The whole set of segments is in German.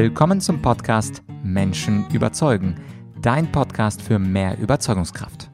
Willkommen zum Podcast Menschen überzeugen, dein Podcast für mehr Überzeugungskraft.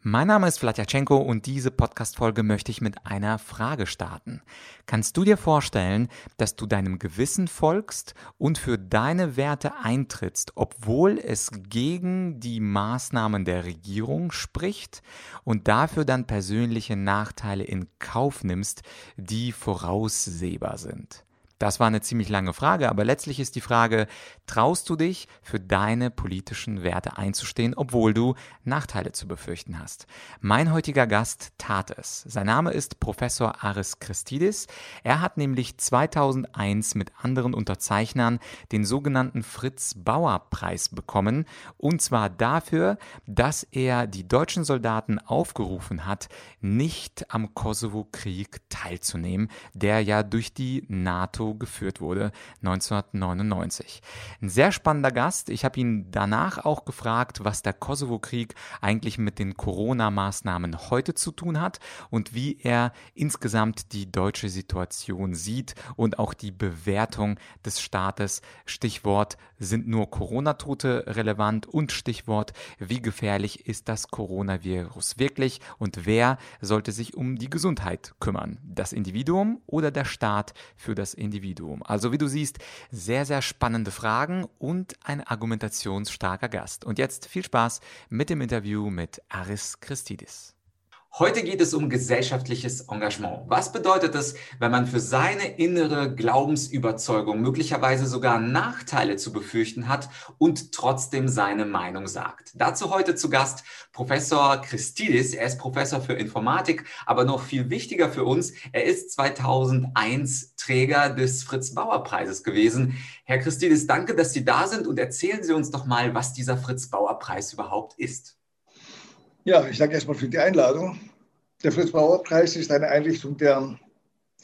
Mein Name ist Vladyachenko und diese Podcast-Folge möchte ich mit einer Frage starten. Kannst du dir vorstellen, dass du deinem Gewissen folgst und für deine Werte eintrittst, obwohl es gegen die Maßnahmen der Regierung spricht und dafür dann persönliche Nachteile in Kauf nimmst, die voraussehbar sind? Das war eine ziemlich lange Frage, aber letztlich ist die Frage, traust du dich für deine politischen Werte einzustehen, obwohl du Nachteile zu befürchten hast? Mein heutiger Gast tat es. Sein Name ist Professor Aris Christidis. Er hat nämlich 2001 mit anderen Unterzeichnern den sogenannten Fritz Bauer Preis bekommen, und zwar dafür, dass er die deutschen Soldaten aufgerufen hat, nicht am Kosovo-Krieg teilzunehmen, der ja durch die NATO geführt wurde, 1999. Ein sehr spannender Gast. Ich habe ihn danach auch gefragt, was der Kosovo-Krieg eigentlich mit den Corona-Maßnahmen heute zu tun hat und wie er insgesamt die deutsche Situation sieht und auch die Bewertung des Staates. Stichwort sind nur Corona-Tote relevant und Stichwort, wie gefährlich ist das Coronavirus wirklich und wer sollte sich um die Gesundheit kümmern? Das Individuum oder der Staat für das Individuum? Individuum. Also wie du siehst, sehr, sehr spannende Fragen und ein argumentationsstarker Gast. Und jetzt viel Spaß mit dem Interview mit Aris Christidis. Heute geht es um gesellschaftliches Engagement. Was bedeutet es, wenn man für seine innere Glaubensüberzeugung möglicherweise sogar Nachteile zu befürchten hat und trotzdem seine Meinung sagt? Dazu heute zu Gast Professor Christidis. Er ist Professor für Informatik, aber noch viel wichtiger für uns, er ist 2001 Träger des Fritz-Bauer-Preises gewesen. Herr Christidis, danke, dass Sie da sind und erzählen Sie uns doch mal, was dieser Fritz-Bauer-Preis überhaupt ist. Ja, ich danke erstmal für die Einladung. Der Fritz-Bauer-Preis ist eine Einrichtung der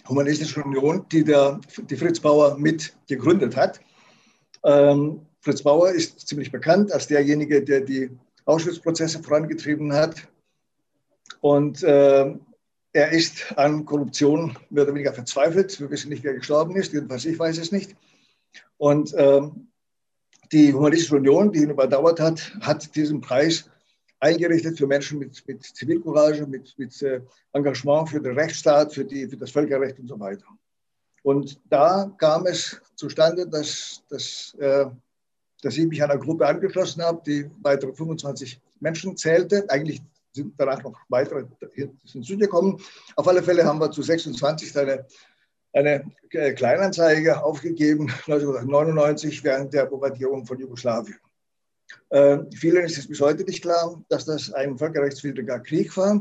Humanistischen Union, die der, die Fritz Bauer mit gegründet hat. Ähm, Fritz Bauer ist ziemlich bekannt als derjenige, der die Auschwitz-Prozesse vorangetrieben hat. Und äh, er ist an Korruption mehr oder weniger verzweifelt. Wir wissen nicht, wer gestorben ist, jedenfalls ich weiß es nicht. Und äh, die Humanistische Union, die ihn überdauert hat, hat diesen Preis eingerichtet für Menschen mit, mit Zivilcourage, mit, mit äh, Engagement für den Rechtsstaat, für, die, für das Völkerrecht und so weiter. Und da kam es zustande, dass, dass, äh, dass ich mich einer Gruppe angeschlossen habe, die weitere 25 Menschen zählte. Eigentlich sind danach noch weitere hinzugekommen. Auf alle Fälle haben wir zu 26 eine, eine Kleinanzeige aufgegeben, 1999 während der Bombardierung von Jugoslawien. Äh, vielen ist es bis heute nicht klar, dass das ein völkerrechtswidriger Krieg war,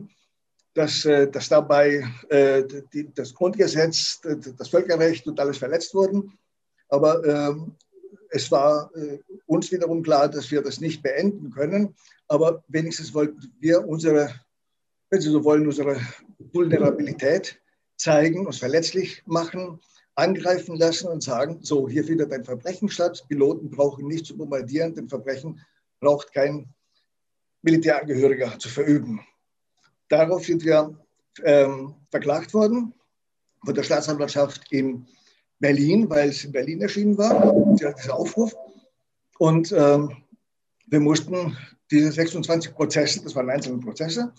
dass, äh, dass dabei äh, die, das Grundgesetz, das Völkerrecht und alles verletzt wurden. Aber ähm, es war äh, uns wiederum klar, dass wir das nicht beenden können. Aber wenigstens wollten wir unsere, wenn Sie so wollen, unsere Vulnerabilität zeigen, uns verletzlich machen, angreifen lassen und sagen, so, hier findet ein Verbrechen statt, Piloten brauchen nicht zu bombardieren, denn Verbrechen braucht kein Militärangehöriger zu verüben. Darauf sind wir ähm, verklagt worden von der Staatsanwaltschaft in Berlin, weil es in Berlin erschienen war, dieser Aufruf. Und ähm, wir mussten diese 26 Prozesse, das waren einzelne Prozesse,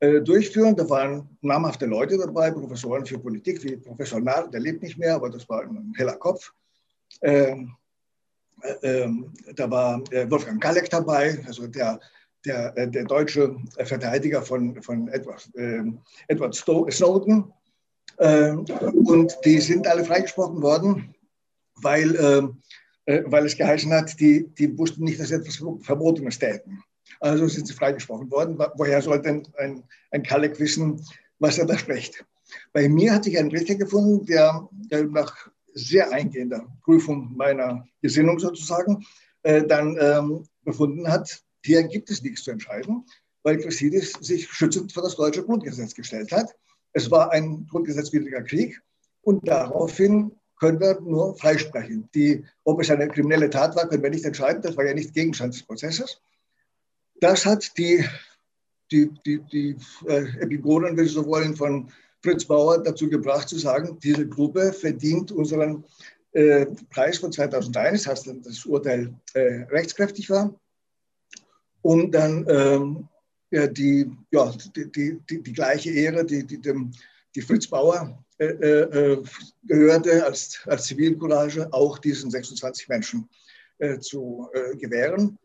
durchführen. Da waren namhafte Leute dabei, Professoren für Politik, wie Professor Nahr, der lebt nicht mehr, aber das war ein heller Kopf. Ähm, äh, ähm, da war äh, Wolfgang Kalleck dabei, also der, der, äh, der deutsche Verteidiger von, von Edward, äh, Edward Snowden. Ähm, und die sind alle freigesprochen worden, weil, ähm, weil es geheißen hat, die, die wussten nicht, dass sie etwas Verbotenes täten. Also sind sie freigesprochen worden. Woher sollte ein, ein, ein Kalek wissen, was er da spricht? Bei mir hatte ich einen Richter gefunden, der, der nach sehr eingehender Prüfung meiner Gesinnung sozusagen äh, dann ähm, befunden hat, hier gibt es nichts zu entscheiden, weil Christidis sich schützend für das deutsche Grundgesetz gestellt hat. Es war ein grundgesetzwidriger Krieg und daraufhin können wir nur freisprechen. Die, ob es eine kriminelle Tat war, können wir nicht entscheiden. Das war ja nicht Gegenstand des Prozesses. Das hat die, die, die, die äh, Epigonen, wenn Sie so wollen, von Fritz Bauer dazu gebracht zu sagen, diese Gruppe verdient unseren äh, Preis von 2001, als dann das Urteil äh, rechtskräftig war, um dann ähm, ja, die, ja, die, die, die, die, gleiche Ehre, die, die dem die Fritz Bauer äh, äh, gehörte als, als Zivilcourage, auch diesen 26 Menschen äh, zu äh, gewähren,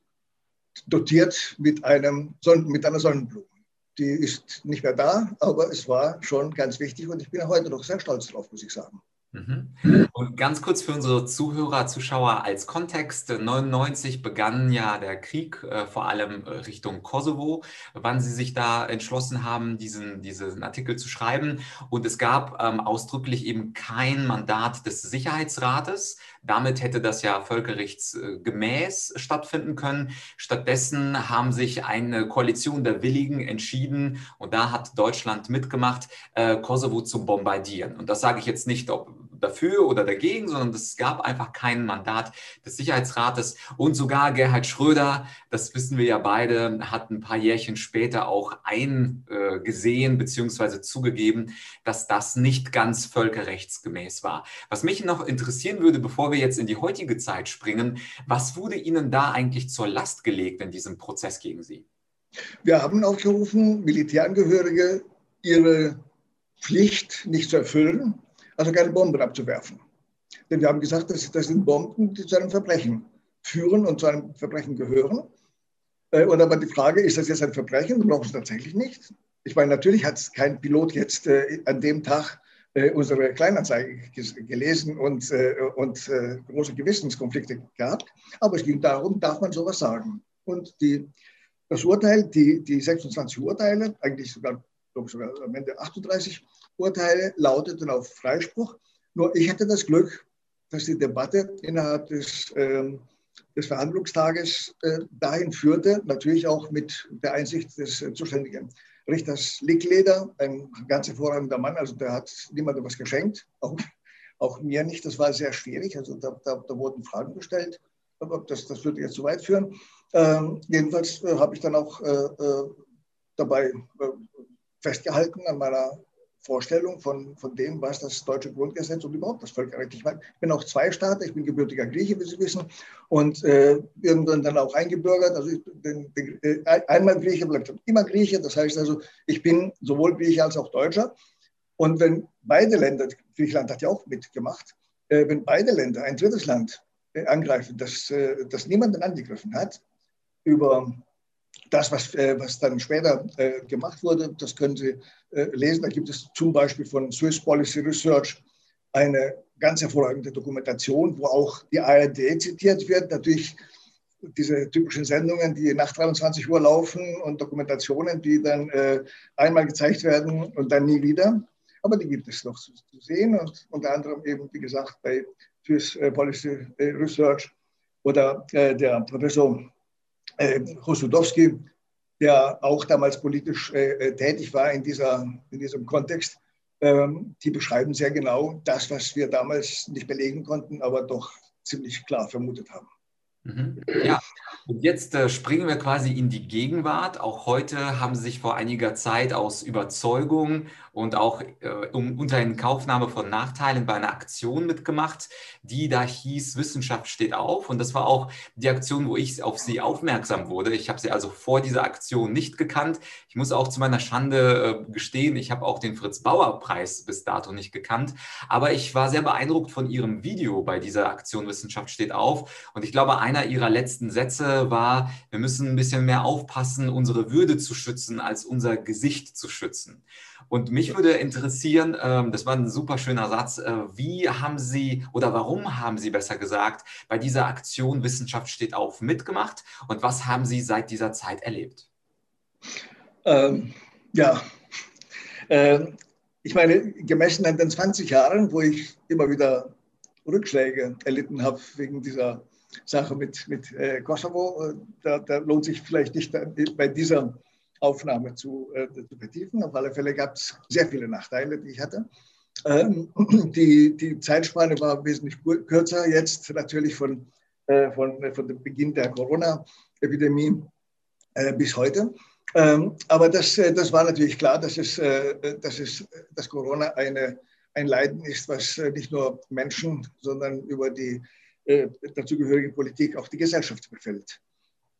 dotiert mit, einem, mit einer Sonnenblume. Die ist nicht mehr da, aber es war schon ganz wichtig und ich bin heute noch sehr stolz drauf, muss ich sagen. Mhm. Und ganz kurz für unsere Zuhörer, Zuschauer als Kontext. 99 begann ja der Krieg, äh, vor allem äh, Richtung Kosovo, wann Sie sich da entschlossen haben, diesen, diesen Artikel zu schreiben. Und es gab ähm, ausdrücklich eben kein Mandat des Sicherheitsrates. Damit hätte das ja völkerrechtsgemäß stattfinden können. Stattdessen haben sich eine Koalition der Willigen entschieden, und da hat Deutschland mitgemacht, äh, Kosovo zu bombardieren. Und das sage ich jetzt nicht, ob dafür oder dagegen, sondern es gab einfach kein Mandat des Sicherheitsrates. Und sogar Gerhard Schröder, das wissen wir ja beide, hat ein paar Jährchen später auch eingesehen bzw. zugegeben, dass das nicht ganz völkerrechtsgemäß war. Was mich noch interessieren würde, bevor wir jetzt in die heutige Zeit springen, was wurde Ihnen da eigentlich zur Last gelegt in diesem Prozess gegen Sie? Wir haben aufgerufen, Militärangehörige ihre Pflicht nicht zu erfüllen, also keine Bomben abzuwerfen. Denn wir haben gesagt, das, das sind Bomben, die zu einem Verbrechen führen und zu einem Verbrechen gehören. Äh, und aber die Frage, ist das jetzt ein Verbrechen? Wir brauchen es tatsächlich nicht. Ich meine, natürlich hat kein Pilot jetzt äh, an dem Tag äh, unsere Kleinanzeige gelesen und, und große Gewissenskonflikte gehabt. Aber es ging darum, darf man sowas sagen? Und die, das Urteil, die, die 26 Urteile, eigentlich sogar, sogar am Ende 38, Urteile lauteten auf Freispruch. Nur ich hatte das Glück, dass die Debatte innerhalb des, äh, des Verhandlungstages äh, dahin führte, natürlich auch mit der Einsicht des äh, zuständigen Richters Lickleder, ein ganz hervorragender Mann, also der hat niemandem was geschenkt, auch, auch mir nicht, das war sehr schwierig, also da, da, da wurden Fragen gestellt, aber das, das würde jetzt zu weit führen. Ähm, jedenfalls äh, habe ich dann auch äh, äh, dabei festgehalten an meiner Vorstellung von, von dem, was das deutsche Grundgesetz und überhaupt das Völkerrecht. Ich bin auch Zweistaater, ich bin gebürtiger Grieche, wie Sie wissen, und äh, irgendwann dann auch eingebürgert. Also ich bin, bin äh, einmal Grieche, bleibt immer Grieche. Das heißt also, ich bin sowohl Grieche als auch Deutscher. Und wenn beide Länder, Griechenland hat ja auch mitgemacht, äh, wenn beide Länder ein drittes Land äh, angreifen, das, äh, das niemanden angegriffen hat, über das, was, äh, was dann später äh, gemacht wurde, das können Sie äh, lesen. Da gibt es zum Beispiel von Swiss Policy Research eine ganz hervorragende Dokumentation, wo auch die ARD zitiert wird. Natürlich diese typischen Sendungen, die nach 23 Uhr laufen und Dokumentationen, die dann äh, einmal gezeigt werden und dann nie wieder. Aber die gibt es noch zu, zu sehen und unter anderem eben, wie gesagt, bei Swiss äh, Policy Research oder äh, der Professor äh, Hosudowski, der auch damals politisch äh, äh, tätig war in, dieser, in diesem Kontext, ähm, die beschreiben sehr genau das, was wir damals nicht belegen konnten, aber doch ziemlich klar vermutet haben. Mhm. Ja, und jetzt äh, springen wir quasi in die Gegenwart. Auch heute haben sich vor einiger Zeit aus Überzeugung und auch äh, um, unter Kaufnahme von Nachteilen bei einer Aktion mitgemacht, die da hieß, Wissenschaft steht auf. Und das war auch die Aktion, wo ich auf Sie aufmerksam wurde. Ich habe Sie also vor dieser Aktion nicht gekannt. Ich muss auch zu meiner Schande äh, gestehen, ich habe auch den Fritz-Bauer-Preis bis dato nicht gekannt. Aber ich war sehr beeindruckt von Ihrem Video bei dieser Aktion Wissenschaft steht auf. Und ich glaube, einer Ihrer letzten Sätze war, wir müssen ein bisschen mehr aufpassen, unsere Würde zu schützen, als unser Gesicht zu schützen. Und mich würde interessieren, ähm, das war ein super schöner Satz, äh, wie haben Sie oder warum haben Sie besser gesagt bei dieser Aktion Wissenschaft steht auf mitgemacht und was haben Sie seit dieser Zeit erlebt? Ähm, ja, ähm, ich meine, gemessen an den 20 Jahren, wo ich immer wieder Rückschläge erlitten habe wegen dieser Sache mit, mit äh, Kosovo, äh, da, da, lohnt sich vielleicht nicht bei dieser Aufnahme zu, äh, zu vertiefen. Auf alle Fälle gab es sehr viele Nachteile, die ich hatte. Ähm, die, die Zeitspanne war wesentlich kürzer jetzt natürlich von, äh, von, von dem Beginn der Corona-Epidemie äh, bis heute. Ähm, aber das, äh, das war natürlich klar, dass, es, äh, dass, es, dass Corona eine ein Leiden ist, was nicht nur Menschen, sondern über die äh, dazugehörige Politik auch die Gesellschaft befällt.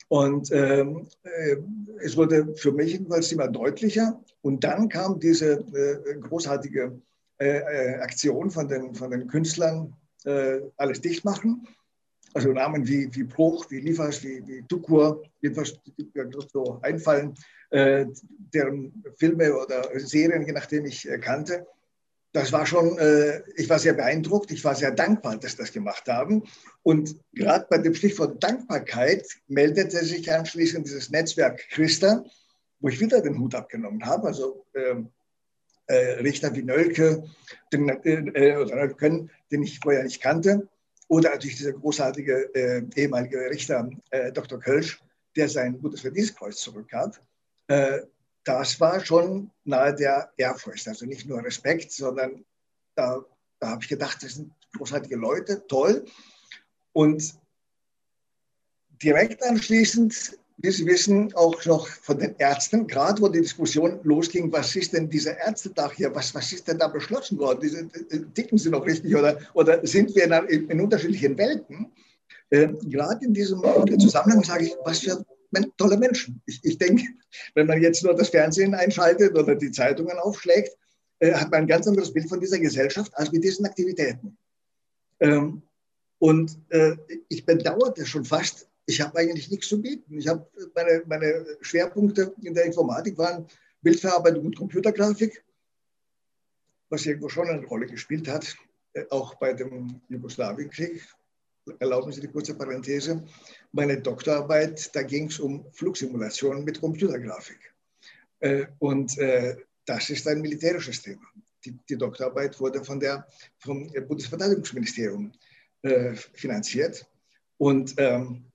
Und ähm, äh, es wurde für mich jedenfalls immer deutlicher. Und dann kam diese äh, großartige äh, äh Aktion von den, von den Künstlern, äh, alles dicht machen. Also Namen wie, wie Bruch, wie Liefers, wie, wie Dukur, jedenfalls die mir so einfallen, äh, deren Filme oder Serien, je nachdem ich kannte, das war schon, äh, ich war sehr beeindruckt, ich war sehr dankbar, dass das gemacht haben. Und gerade bei dem Stichwort Dankbarkeit meldete sich anschließend dieses Netzwerk Christa, wo ich wieder den Hut abgenommen habe. Also ähm, äh, Richter wie Nölke, den, äh, oder Nölken, den ich vorher nicht kannte. Oder natürlich dieser großartige äh, ehemalige Richter äh, Dr. Kölsch, der sein gutes Verdienstkreuz zurückgab. Äh, das war schon nahe der Ehrfurcht. Also nicht nur Respekt, sondern da, da habe ich gedacht, das sind großartige Leute, toll. Und direkt anschließend, wie Sie wissen, auch noch von den Ärzten, gerade wo die Diskussion losging, was ist denn dieser Ärztetag hier, was, was ist denn da beschlossen worden? Diese, ticken Sie noch richtig oder, oder sind wir in, in unterschiedlichen Welten? Äh, gerade in diesem Zusammenhang sage ich, was für tolle Menschen. Ich, ich denke, wenn man jetzt nur das Fernsehen einschaltet oder die Zeitungen aufschlägt, äh, hat man ein ganz anderes Bild von dieser Gesellschaft als mit diesen Aktivitäten. Ähm, und äh, ich bedauerte schon fast, ich habe eigentlich nichts zu bieten. Ich habe meine, meine Schwerpunkte in der Informatik waren Bildverarbeitung und Computergrafik, was irgendwo schon eine Rolle gespielt hat, äh, auch bei dem Jugoslawienkrieg erlauben Sie die kurze Parenthese, meine Doktorarbeit, da ging es um Flugsimulationen mit Computergrafik. Äh, und äh, das ist ein militärisches Thema. Die, die Doktorarbeit wurde von der, vom Bundesverteidigungsministerium äh, finanziert. Und, ähm,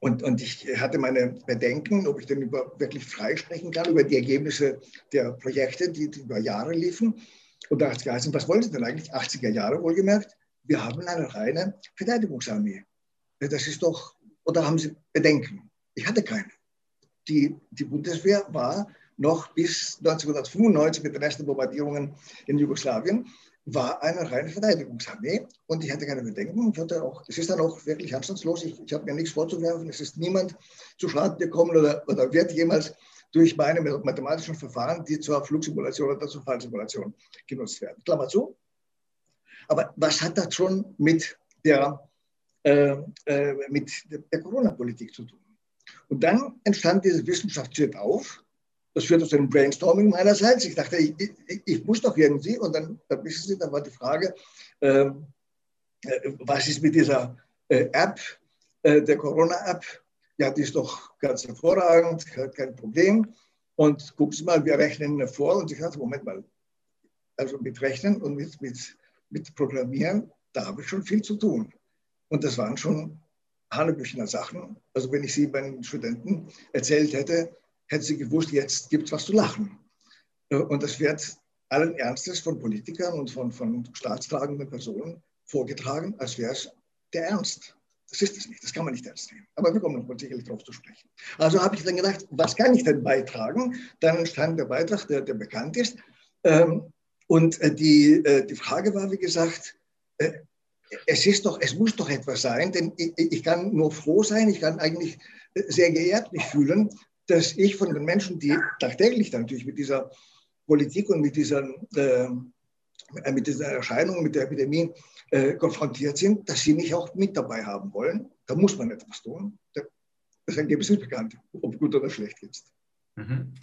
und, und ich hatte meine Bedenken, ob ich denn über, wirklich frei sprechen kann, über die Ergebnisse der Projekte, die, die über Jahre liefen. Und da hat es geheißen, was wollen Sie denn eigentlich? 80er Jahre wohlgemerkt wir haben eine reine Verteidigungsarmee. Das ist doch, oder haben Sie Bedenken? Ich hatte keine. Die, die Bundeswehr war noch bis 1995 mit den ersten Bombardierungen in Jugoslawien, war eine reine Verteidigungsarmee und ich hatte keine Bedenken. Hatte auch, es ist dann auch wirklich anstandslos. Ich, ich habe mir nichts vorzuwerfen. Es ist niemand zu Schaden gekommen oder, oder wird jemals durch meine mathematischen Verfahren, die zur Flugsimulation oder zur Fallsimulation genutzt werden. Klammer zu, aber was hat das schon mit der, äh, äh, der Corona-Politik zu tun? Und dann entstand diese Wissenschaftsschritt auf. Das führte zu einem Brainstorming meinerseits. Ich dachte, ich, ich, ich muss doch irgendwie. Und dann, dann wissen Sie, dann war die Frage, ähm, äh, was ist mit dieser äh, App, äh, der Corona-App? Ja, die ist doch ganz hervorragend, kein Problem. Und gucken Sie mal, wir rechnen vor. Und ich dachte, Moment mal, also mit Rechnen und mit, mit mit Programmieren, da habe ich schon viel zu tun. Und das waren schon Hanebüchener Sachen. Also wenn ich sie meinen Studenten erzählt hätte, hätten sie gewusst, jetzt gibt es was zu lachen. Äh, und das wird allen Ernstes von Politikern und von, von staatstragenden Personen vorgetragen, als wäre es der Ernst. Das ist es nicht, das kann man nicht ernst nehmen. Aber wir kommen noch mal sicherlich darauf zu sprechen. Also habe ich dann gedacht, was kann ich denn beitragen? Dann entstand der Beitrag, der, der bekannt ist. Ähm, und äh, die, äh, die Frage war, wie gesagt, äh, es ist doch, es muss doch etwas sein, denn ich, ich kann nur froh sein, ich kann eigentlich sehr geehrt mich fühlen, dass ich von den Menschen, die tagtäglich natürlich mit dieser Politik und mit dieser, äh, mit dieser Erscheinung, mit der Epidemie äh, konfrontiert sind, dass sie mich auch mit dabei haben wollen. Da muss man etwas tun. Das Ergebnis ist bekannt, ob gut oder schlecht jetzt. Mhm.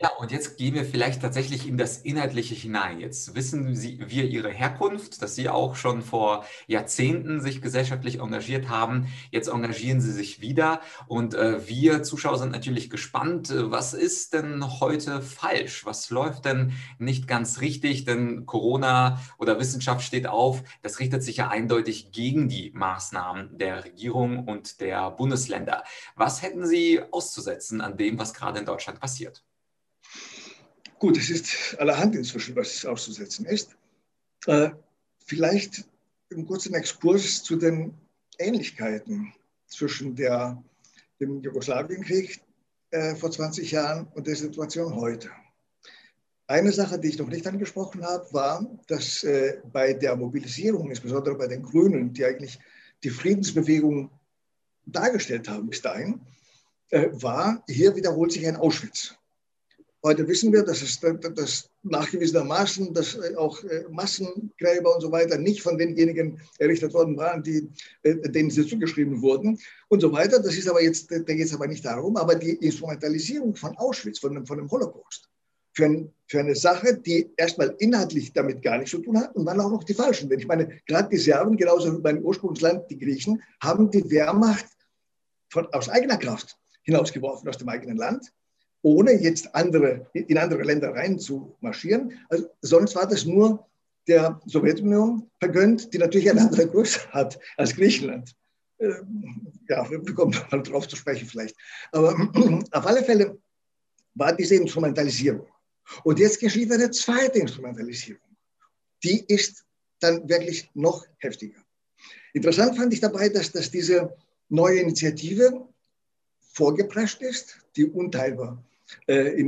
Ja, und jetzt gehen wir vielleicht tatsächlich in das Inhaltliche hinein. Jetzt wissen Sie, wir Ihre Herkunft, dass Sie auch schon vor Jahrzehnten sich gesellschaftlich engagiert haben. Jetzt engagieren Sie sich wieder und äh, wir Zuschauer sind natürlich gespannt. Äh, was ist denn heute falsch? Was läuft denn nicht ganz richtig? Denn Corona oder Wissenschaft steht auf. Das richtet sich ja eindeutig gegen die Maßnahmen der Regierung und der Bundesländer. Was hätten Sie auszusetzen an dem, was gerade in Deutschland passiert? Gut, es ist allerhand inzwischen, was auszusetzen ist. Äh, vielleicht einen kurzen Exkurs zu den Ähnlichkeiten zwischen der, dem Jugoslawienkrieg äh, vor 20 Jahren und der Situation heute. Eine Sache, die ich noch nicht angesprochen habe, war, dass äh, bei der Mobilisierung, insbesondere bei den Grünen, die eigentlich die Friedensbewegung dargestellt haben bis dahin, war, hier wiederholt sich ein Auschwitz. Heute wissen wir, dass es dass nachgewiesenermaßen, dass äh, auch äh, Massengräber und so weiter nicht von denjenigen errichtet worden waren, die, äh, denen sie zugeschrieben wurden und so weiter. Das ist aber jetzt, da geht es aber nicht darum, aber die Instrumentalisierung von Auschwitz, von dem, von dem Holocaust, für, ein, für, eine Sache, die erstmal inhaltlich damit gar nichts zu tun hat und dann auch noch die Falschen. Denn ich meine, gerade die Serben, genauso wie mein Ursprungsland, die Griechen, haben die Wehrmacht von, aus eigener Kraft hinausgeworfen aus dem eigenen Land ohne jetzt andere, in andere Länder rein zu marschieren. Also, sonst war das nur der Sowjetunion vergönnt, die natürlich eine andere Größe hat als Griechenland. Ähm, ja, wir kommen mal drauf zu sprechen vielleicht. Aber auf alle Fälle war diese Instrumentalisierung. Und jetzt geschieht eine zweite Instrumentalisierung. Die ist dann wirklich noch heftiger. Interessant fand ich dabei, dass, dass diese neue Initiative vorgeprescht ist, die unteilbar äh.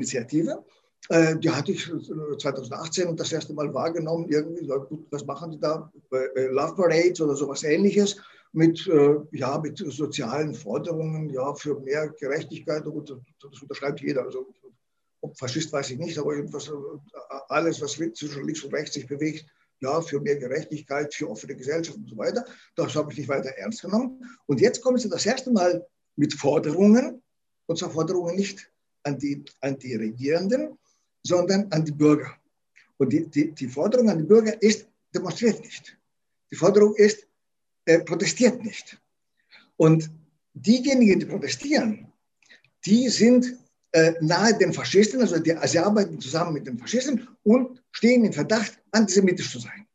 Äh, die hatte ich 2018 das erste Mal wahrgenommen. Irgendwie, gut, was machen die da? Äh, Love Parades oder sowas ähnliches mit, äh, ja, mit sozialen Forderungen ja, für mehr Gerechtigkeit. Und das unterschreibt jeder. Also, ob Faschist weiß ich nicht, aber äh, alles, was zwischen links und rechts sich bewegt, ja, für mehr Gerechtigkeit, für offene Gesellschaft und so weiter. Das habe ich nicht weiter ernst genommen. Und jetzt kommen sie das erste Mal mit Forderungen, und zwar Forderungen nicht an die, an die Regierenden, sondern an die Bürger. Und die, die, die Forderung an die Bürger ist, demonstriert nicht. Die Forderung ist, äh, protestiert nicht. Und diejenigen, die protestieren, die sind äh, nahe den Faschisten, also die, sie arbeiten zusammen mit den Faschisten und stehen im Verdacht, antisemitisch zu sein.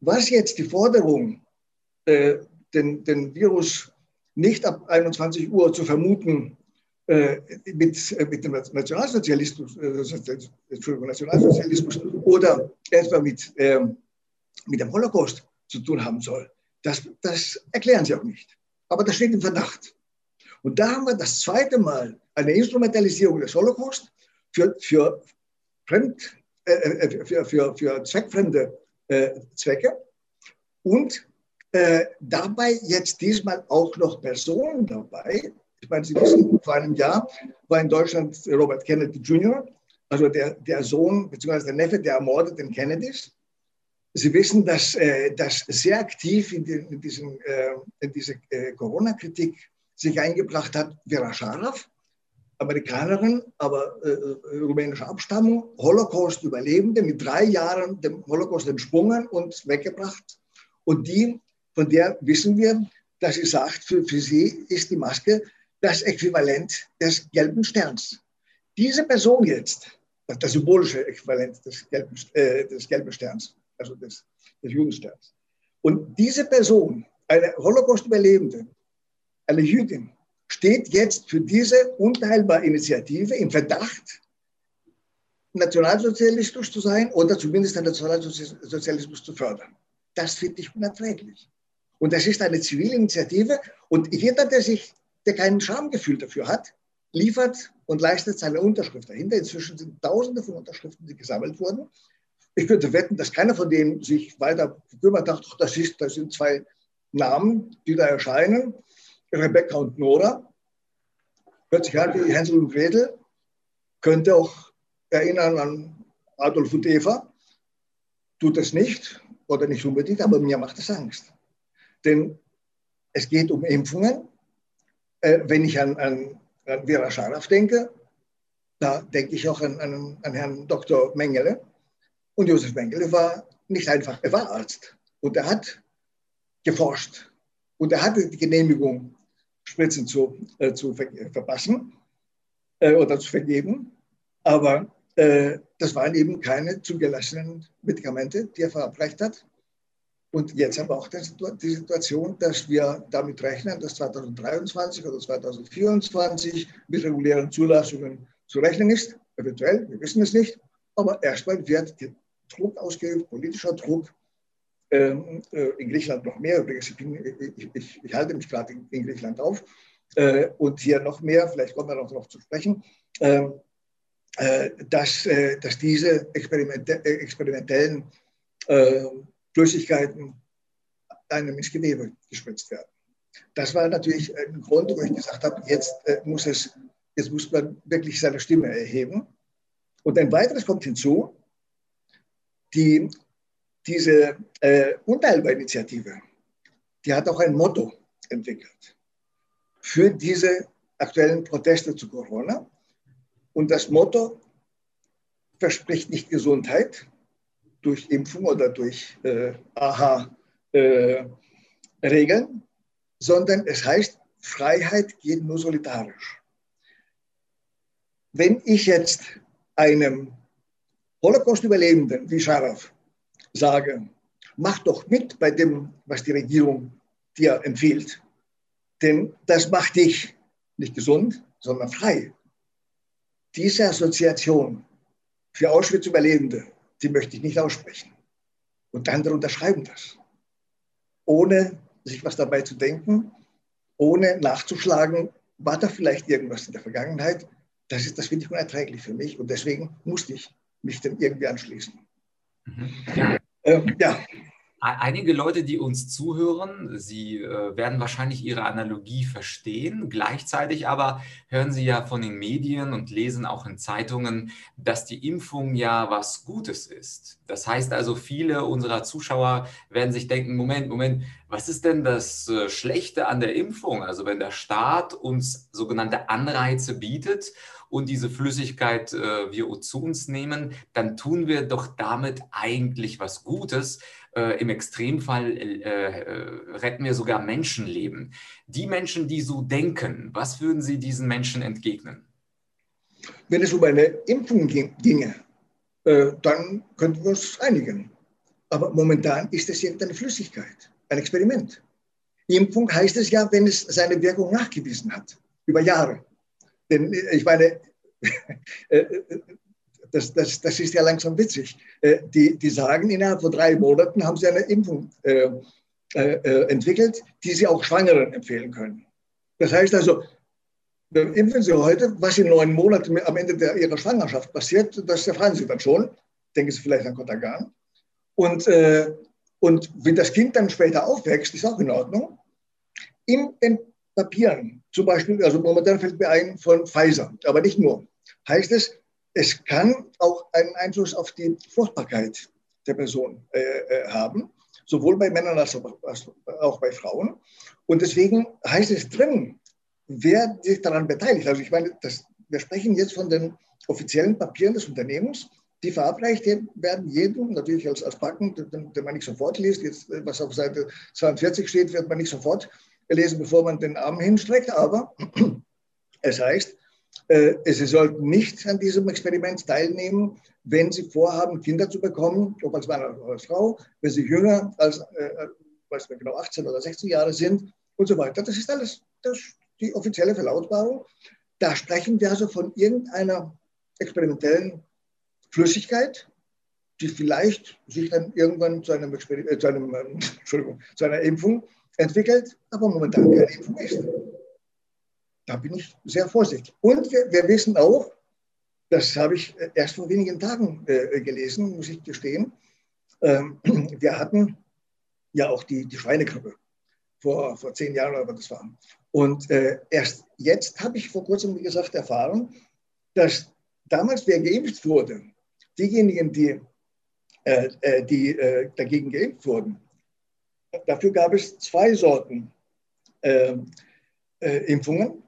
Was jetzt die Forderung, äh, den, den Virus nicht ab 21 Uhr zu vermuten äh, mit, äh, mit dem Nationalsozialismus, äh, Nationalsozialismus oder etwa mit, äh, mit dem Holocaust zu tun haben soll. Das, das erklären sie auch nicht. Aber das steht im Verdacht. Und da haben wir das zweite Mal eine Instrumentalisierung des Holocaust für, für, fremd, äh für, für, für zweckfremde äh, Zwecke und äh, dabei jetzt diesmal auch noch Personen dabei, ich meine, Sie wissen, vor einem Jahr war in Deutschland Robert Kennedy Jr., also der, der Sohn bzw. der Neffe der ermordeten Kennedys. Sie wissen, dass, äh, dass sehr aktiv in, die, in, diesen, äh, in diese äh, Corona-Kritik sich eingebracht hat Vera Scharaf, Amerikanerin, aber äh, rumänischer Abstammung, Holocaust-Überlebende, mit drei Jahren dem Holocaust entsprungen und weggebracht. Und die, von der wissen wir, dass sie sagt, für, für sie ist die Maske das Äquivalent des gelben Sterns. Diese Person jetzt, das symbolische Äquivalent des gelben, äh, des gelben Sterns, also des, des Judensterns. Und diese Person, eine Holocaust-Überlebende, eine Jüdin, steht jetzt für diese unteilbare Initiative im Verdacht, nationalsozialistisch zu sein oder zumindest den Nationalsozialismus zu fördern. Das finde ich unerträglich. Und das ist eine zivile Initiative und jeder, der sich der kein Schamgefühl dafür hat, liefert und leistet seine Unterschrift dahinter. Inzwischen sind Tausende von Unterschriften, die gesammelt wurden. Ich würde wetten, dass keiner von denen sich weiter gekümmert hat, das, ist, das sind zwei Namen, die da erscheinen, Rebecca und Nora. Hört sich an wie Hänsel und Gretel, könnte auch erinnern an Adolf und Eva. Tut es nicht oder nicht unbedingt, aber mir macht es Angst. Denn es geht um Impfungen, äh, wenn ich an, an, an Vera Scharaf denke, da denke ich auch an, an, an Herrn Dr. Mengele. Und Josef Mengele war nicht einfach, er war Arzt und er hat geforscht und er hatte die Genehmigung, Spritzen zu, äh, zu ver verpassen äh, oder zu vergeben. Aber äh, das waren eben keine zugelassenen Medikamente, die er verabreicht hat. Und jetzt haben wir auch die Situation, dass wir damit rechnen, dass 2023 oder 2024 mit regulären Zulassungen zu rechnen ist. Eventuell, wir wissen es nicht. Aber erstmal wird Druck ausgeübt, politischer Druck. Ähm, äh, in Griechenland noch mehr. Übrigens, ich, bin, ich, ich, ich halte mich gerade in, Griechenland auf. Äh, und hier noch mehr, vielleicht kommen wir noch darauf zu sprechen. Ähm, äh, dass, dass diese experimente experimentellen äh, Flüssigkeiten einem ins Gewebe gespritzt werden. Das war natürlich ein Grund, wo ich gesagt habe, jetzt muss es, jetzt muss man wirklich seine Stimme erheben. Und ein weiteres kommt hinzu, die, diese äh, Unteilbar-Initiative, die hat auch ein Motto entwickelt für diese aktuellen Proteste zu Corona. Und das Motto verspricht nicht Gesundheit durch Impfung oder durch äh, AHA-Regeln, äh, sondern es heißt, Freiheit geht nur solidarisch. Wenn ich jetzt einem Holocaust-Überlebenden wie Scharaf sage, mach doch mit bei dem, was die Regierung dir empfiehlt, denn das macht dich nicht gesund, sondern frei. Diese Assoziation für Auschwitz-Überlebende, die möchte ich nicht aussprechen. Und andere unterschreiben das, ohne sich was dabei zu denken, ohne nachzuschlagen, war da vielleicht irgendwas in der Vergangenheit. Das, ist, das finde ich unerträglich für mich und deswegen musste ich mich dem irgendwie anschließen. Mhm. Ähm, ja. Einige Leute, die uns zuhören, sie äh, werden wahrscheinlich ihre Analogie verstehen. Gleichzeitig aber hören sie ja von den Medien und lesen auch in Zeitungen, dass die Impfung ja was Gutes ist. Das heißt also, viele unserer Zuschauer werden sich denken, Moment, Moment, was ist denn das äh, Schlechte an der Impfung? Also wenn der Staat uns sogenannte Anreize bietet und diese Flüssigkeit äh, wir zu uns nehmen, dann tun wir doch damit eigentlich was Gutes. Äh, Im Extremfall äh, äh, retten wir sogar Menschenleben. Die Menschen, die so denken, was würden Sie diesen Menschen entgegnen? Wenn es um eine Impfung ginge, äh, dann könnten wir uns einigen. Aber momentan ist es irgendeine Flüssigkeit, ein Experiment. Impfung heißt es ja, wenn es seine Wirkung nachgewiesen hat, über Jahre. Denn äh, ich meine, das, das, das ist ja langsam witzig. Äh, die, die sagen, innerhalb von drei Monaten haben sie eine Impfung äh, äh, entwickelt, die sie auch Schwangeren empfehlen können. Das heißt also, impfen Sie heute, was in neun Monaten am Ende der, Ihrer Schwangerschaft passiert, das erfahren Sie dann schon. Denken Sie vielleicht an Kotagan. Und, äh, und wenn das Kind dann später aufwächst, ist auch in Ordnung. In den Papieren, zum Beispiel, also momentan fällt mir ein von Pfizer, aber nicht nur, heißt es, es kann auch einen Einfluss auf die Fruchtbarkeit der Person äh, äh, haben, sowohl bei Männern als auch bei Frauen. Und deswegen heißt es drin, wer sich daran beteiligt. Also ich meine, das, wir sprechen jetzt von den offiziellen Papieren des Unternehmens, die verabreicht werden jedem, natürlich als, als Packen, den, den man nicht sofort liest. Jetzt, was auf Seite 42 steht, wird man nicht sofort lesen, bevor man den Arm hinstreckt. Aber es heißt, äh, Sie sollten nicht an diesem Experiment teilnehmen, wenn Sie vorhaben, Kinder zu bekommen, ob als Mann oder als Frau, wenn Sie jünger als äh, weiß nicht genau, 18 oder 16 Jahre sind und so weiter. Das ist alles das, die offizielle Verlautbarung. Da sprechen wir also von irgendeiner experimentellen Flüssigkeit, die vielleicht sich dann irgendwann zu, einem äh, zu, einem, Entschuldigung, zu einer Impfung entwickelt, aber momentan keine Impfung ist. Da bin ich sehr vorsichtig. Und wir, wir wissen auch, das habe ich erst vor wenigen Tagen äh, gelesen, muss ich gestehen. Ähm, wir hatten ja auch die, die Schweinegrippe vor, vor zehn Jahren oder was das war. Und äh, erst jetzt habe ich vor kurzem, wie gesagt, erfahren, dass damals, wer geimpft wurde, diejenigen, die, äh, äh die äh, dagegen geimpft wurden, dafür gab es zwei Sorten äh, Impfungen.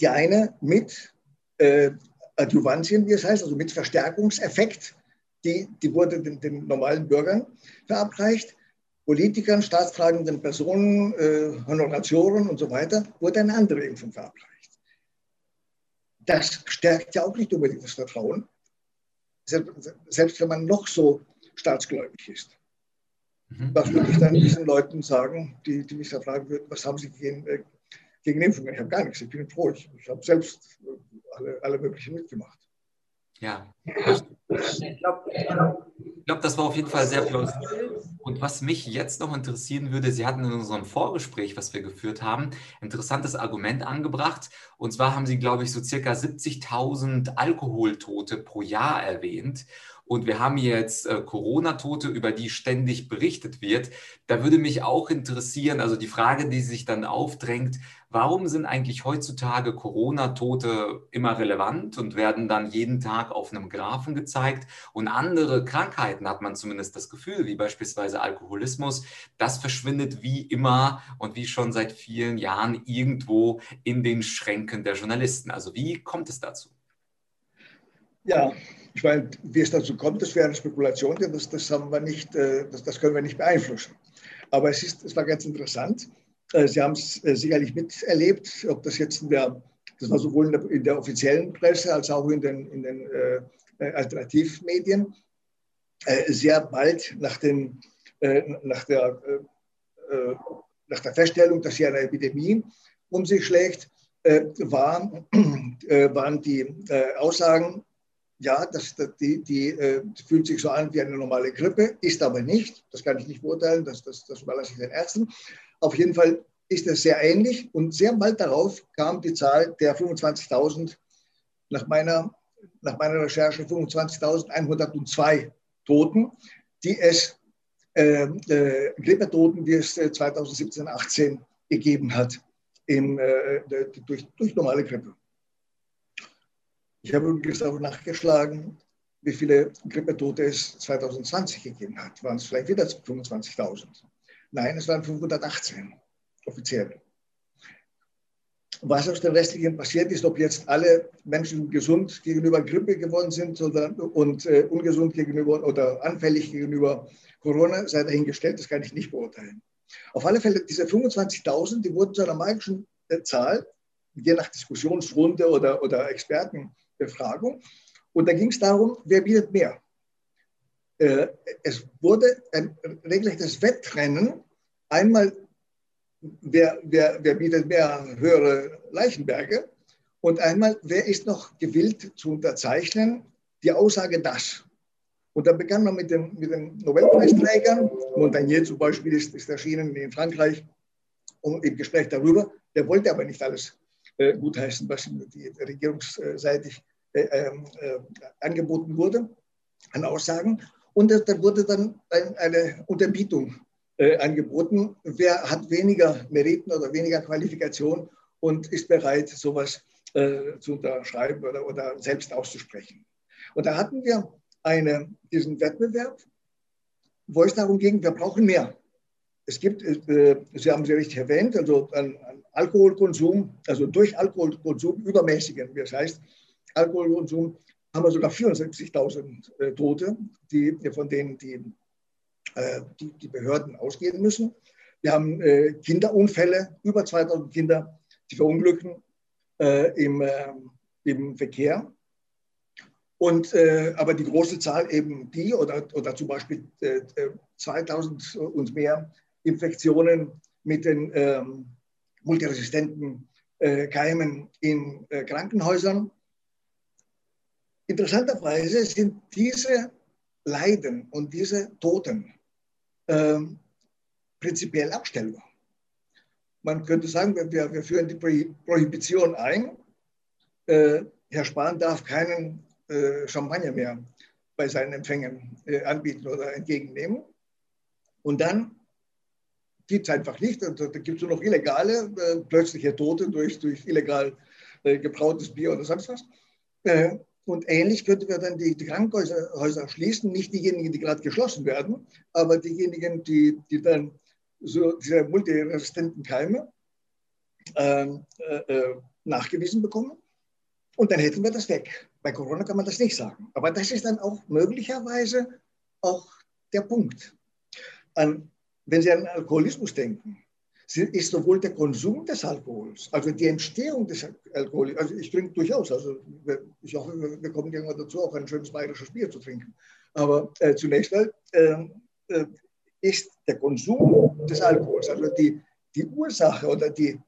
Die eine mit äh, Adjuvantien, wie es heißt, also mit Verstärkungseffekt, die, die wurde den, den normalen Bürgern verabreicht. Politikern, staatstragenden Personen, äh, Honoratioren und so weiter, wurde eine andere Impfung verabreicht. Das stärkt ja auch nicht unbedingt das Vertrauen, selbst, selbst wenn man noch so staatsgläubig ist. Mhm. Was würde ich dann diesen Leuten sagen, die, die mich da fragen würden, was haben sie gegen, äh, gegen Impfungen. Ich habe gar nichts. Ich bin froh. Ich, ich habe selbst alle, alle möglichen mitgemacht. Ja, ich glaube, glaub, das war auf jeden Fall sehr plausibel. Und was mich jetzt noch interessieren würde, Sie hatten in unserem Vorgespräch, was wir geführt haben, interessantes Argument angebracht. Und zwar haben Sie, glaube ich, so circa 70.000 Alkoholtote pro Jahr erwähnt. Und wir haben jetzt äh, Corona-Tote, über die ständig berichtet wird. Da würde mich auch interessieren, also die Frage, die sich dann aufdrängt, warum sind eigentlich heutzutage Corona-Tote immer relevant und werden dann jeden Tag auf einem Graphen gezeigt? Und andere Krankheiten hat man zumindest das Gefühl, wie beispielsweise Alkoholismus, das verschwindet wie immer und wie schon seit vielen Jahren irgendwo in den Schränken der Journalisten. Also wie kommt es dazu? Ja, ich meine, wie es dazu kommt, das wäre eine Spekulation, das, das, haben wir nicht, äh, das, das können wir nicht beeinflussen. Aber es, ist, es war ganz interessant. Äh, Sie haben es äh, sicherlich miterlebt, ob das jetzt in der, das war sowohl in der, in der offiziellen Presse als auch in den, in den äh, Alternativmedien, äh, sehr bald nach, den, äh, nach, der, nach der Feststellung, dass hier eine Epidemie um sich schlägt, war, waren die Aussagen ja, das, die, die äh, fühlt sich so an wie eine normale Grippe, ist aber nicht. Das kann ich nicht beurteilen, das, das, das überlasse ich den Ärzten. Auf jeden Fall ist es sehr ähnlich und sehr bald darauf kam die Zahl der 25.000, nach meiner, nach meiner Recherche 25.102 Toten, die es, äh, äh, Grippetoten, die es 2017, äh, 18 gegeben hat, in, äh, durch, durch normale Grippe. Ich habe übrigens auch nachgeschlagen, wie viele Grippetote es 2020 gegeben hat. Waren es vielleicht wieder 25.000? Nein, es waren 518 offiziell. Was aus den restlichen passiert ist, ob jetzt alle Menschen gesund gegenüber Grippe geworden sind oder, und äh, ungesund gegenüber oder anfällig gegenüber Corona, sei dahingestellt, das kann ich nicht beurteilen. Auf alle Fälle, diese 25.000, die wurden zu einer magischen äh, Zahl, je nach Diskussionsrunde oder, oder Experten Befragung. Und da ging es darum, wer bietet mehr. Äh, es wurde ein regelrechtes Wettrennen. Einmal, wer, wer, wer bietet mehr höhere Leichenberge? Und einmal, wer ist noch gewillt zu unterzeichnen, die Aussage das. Und dann begann man mit den, mit den Nobelpreisträgern. Montagnier zum Beispiel ist, ist erschienen in Frankreich und im Gespräch darüber. Der wollte aber nicht alles äh, gutheißen, was die regierungsseitig äh, ähm, äh, angeboten wurde an Aussagen. Und da wurde dann ein, eine Unterbietung äh, angeboten. Wer hat weniger Meriten oder weniger Qualifikation und ist bereit, sowas äh, zu unterschreiben oder, oder selbst auszusprechen. Und da hatten wir eine, diesen Wettbewerb, wo es darum ging, wir brauchen mehr. Es gibt, äh, Sie haben sie richtig erwähnt, also an, an Alkoholkonsum, also durch Alkoholkonsum übermäßigen. Das heißt, Alkoholkonsum haben wir sogar 74.000 äh, Tote, die, von denen die, die, die, Behörden ausgehen müssen. Wir haben äh, Kinderunfälle, über 2.000 Kinder, die verunglücken äh, im, äh, im Verkehr. Und, äh, aber die große Zahl eben die oder, oder zum Beispiel 2000 und mehr Infektionen mit den ähm, multiresistenten Keimen in Krankenhäusern Interessanterweise sind diese Leiden und diese Toten äh, prinzipiell abstellbar. Man könnte sagen, wir, wir führen die Prohibition ein. Äh, Herr Spahn darf keinen äh, Champagner mehr bei seinen Empfängen äh, anbieten oder entgegennehmen. Und dann gibt es einfach nicht. Und da gibt es nur noch illegale, äh, plötzliche Tote durch, durch illegal äh, gebrautes Bier oder sonst was. Und ähnlich könnten wir dann die, die Krankenhäuser schließen, nicht diejenigen, die gerade geschlossen werden, aber diejenigen, die, die dann so diese multiresistenten Keime ähm, äh, äh, nachgewiesen bekommen. Und dann hätten wir das weg. Bei Corona kann man das nicht sagen. Aber das ist dann auch möglicherweise auch der Punkt. An, wenn Sie an Alkoholismus denken, ist sowohl der Konsum des Alkohols, also die Entstehung des Alkohols, also ich trinke durchaus, also ich hoffe, wir kommen irgendwann dazu, auch ein schönes bayerisches Bier zu trinken. Aber äh, zunächst mal äh, äh, ist der Konsum des Alkohols, also die, die Ursache oder die, äh,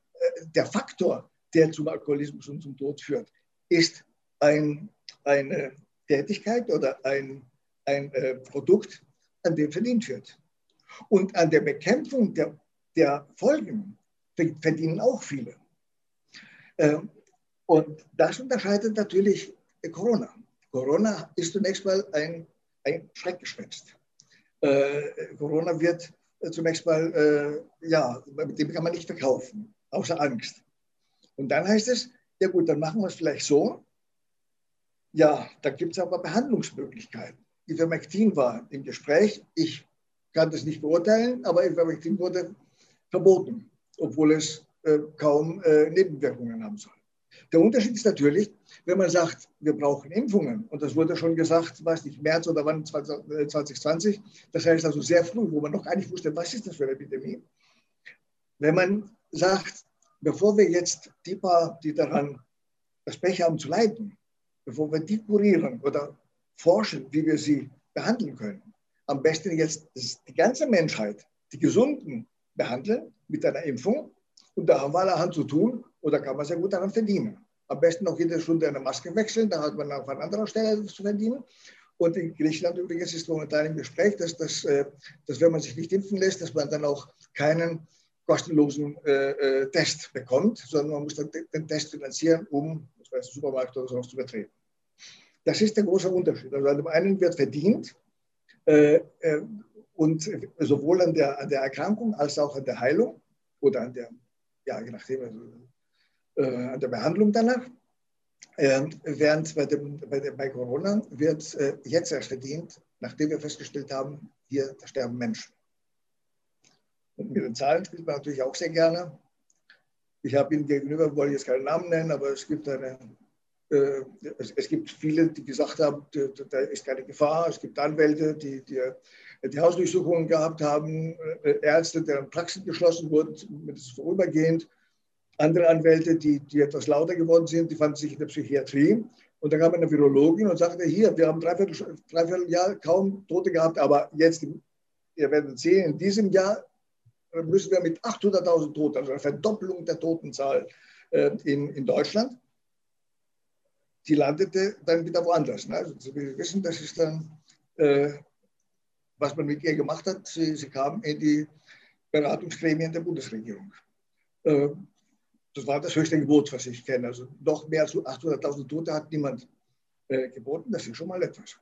der Faktor, der zum Alkoholismus und zum Tod führt, ist ein, eine, Tätigkeit oder ein, ein äh, Produkt, an dem verdient wird. Und an der Bekämpfung der, der Folgen verdienen auch viele. Ähm, und das unterscheidet natürlich Corona. Corona ist zunächst mal ein, ein Schreckgespenst. Äh, Corona wird zunächst mal, äh, ja, mit dem kann man nicht verkaufen, außer Angst. Und dann heißt es, ja gut, dann machen wir es vielleicht so. Ja, da gibt es aber Behandlungsmöglichkeiten. Ivermectin war im Gespräch. Ich kann das nicht beurteilen, aber Ivermectin wurde verboten, obwohl es äh, kaum äh, Nebenwirkungen haben soll. Der Unterschied ist natürlich, wenn man sagt, wir brauchen Impfungen, und das wurde schon gesagt, weiß nicht, März oder wann 2020, äh, das heißt also sehr früh, wo man noch gar nicht wusste, was ist das für eine Epidemie. Wenn man sagt, bevor wir jetzt die paar, die daran das Pech haben zu leiden, bevor wir die kurieren oder forschen, wie wir sie behandeln können, am besten jetzt die ganze Menschheit, die Gesunden behandeln mit einer Impfung. Und da haben wir allerhand zu tun und da kann man sehr gut daran verdienen. Am besten auch jede Stunde eine Maske wechseln, da hat man auf einer anderen Stelle zu verdienen. Und in Griechenland übrigens ist momentan im Gespräch, dass, dass, äh, dass wenn man sich nicht impfen lässt, dass man dann auch keinen kostenlosen äh, äh, Test bekommt, sondern man muss dann den Test finanzieren, um das heißt, Supermarkt oder sowas zu betreten. Das ist der große Unterschied. Also an dem einen wird verdient äh, äh, und sowohl an der, an der Erkrankung als auch an der Heilung oder an der, ja, je nachdem, also, äh, an der Behandlung danach. während bei, dem, bei, dem, bei Corona wird äh, jetzt erst verdient, nachdem wir festgestellt haben, hier sterben Menschen. Und mit den Zahlen spielt man natürlich auch sehr gerne. Ich habe Ihnen gegenüber, wollte jetzt keinen Namen nennen, aber es gibt eine äh, es, gibt viele, die gesagt haben, da ist keine Gefahr. Es gibt Anwälte, die, die, die Hausdurchsuchungen gehabt haben, äh, Ärzte, deren Praxen geschlossen wurden, vorübergehend. Andere Anwälte, die, die etwas lauter geworden sind, die fanden sich in der Psychiatrie. Und da kam eine Virologin und sagte, hier, wir haben dreiviertel, dreiviertel Jahr kaum Tote gehabt, aber jetzt, ihr werdet sehen, in diesem Jahr müssen wir mit 800.000 Toten, also eine Verdopplung der Totenzahl äh, in, in Deutschland, die landete dann wieder woanders. Ne? Also wir wissen, das ist dann, äh, was man mit ihr gemacht hat. Sie, sie kam in die Beratungsgremien der Bundesregierung. Äh, das war das höchste Gebot, was ich kenne. Also noch mehr als 800.000 Tote hat niemand äh, geboten. Das ist schon mal etwas.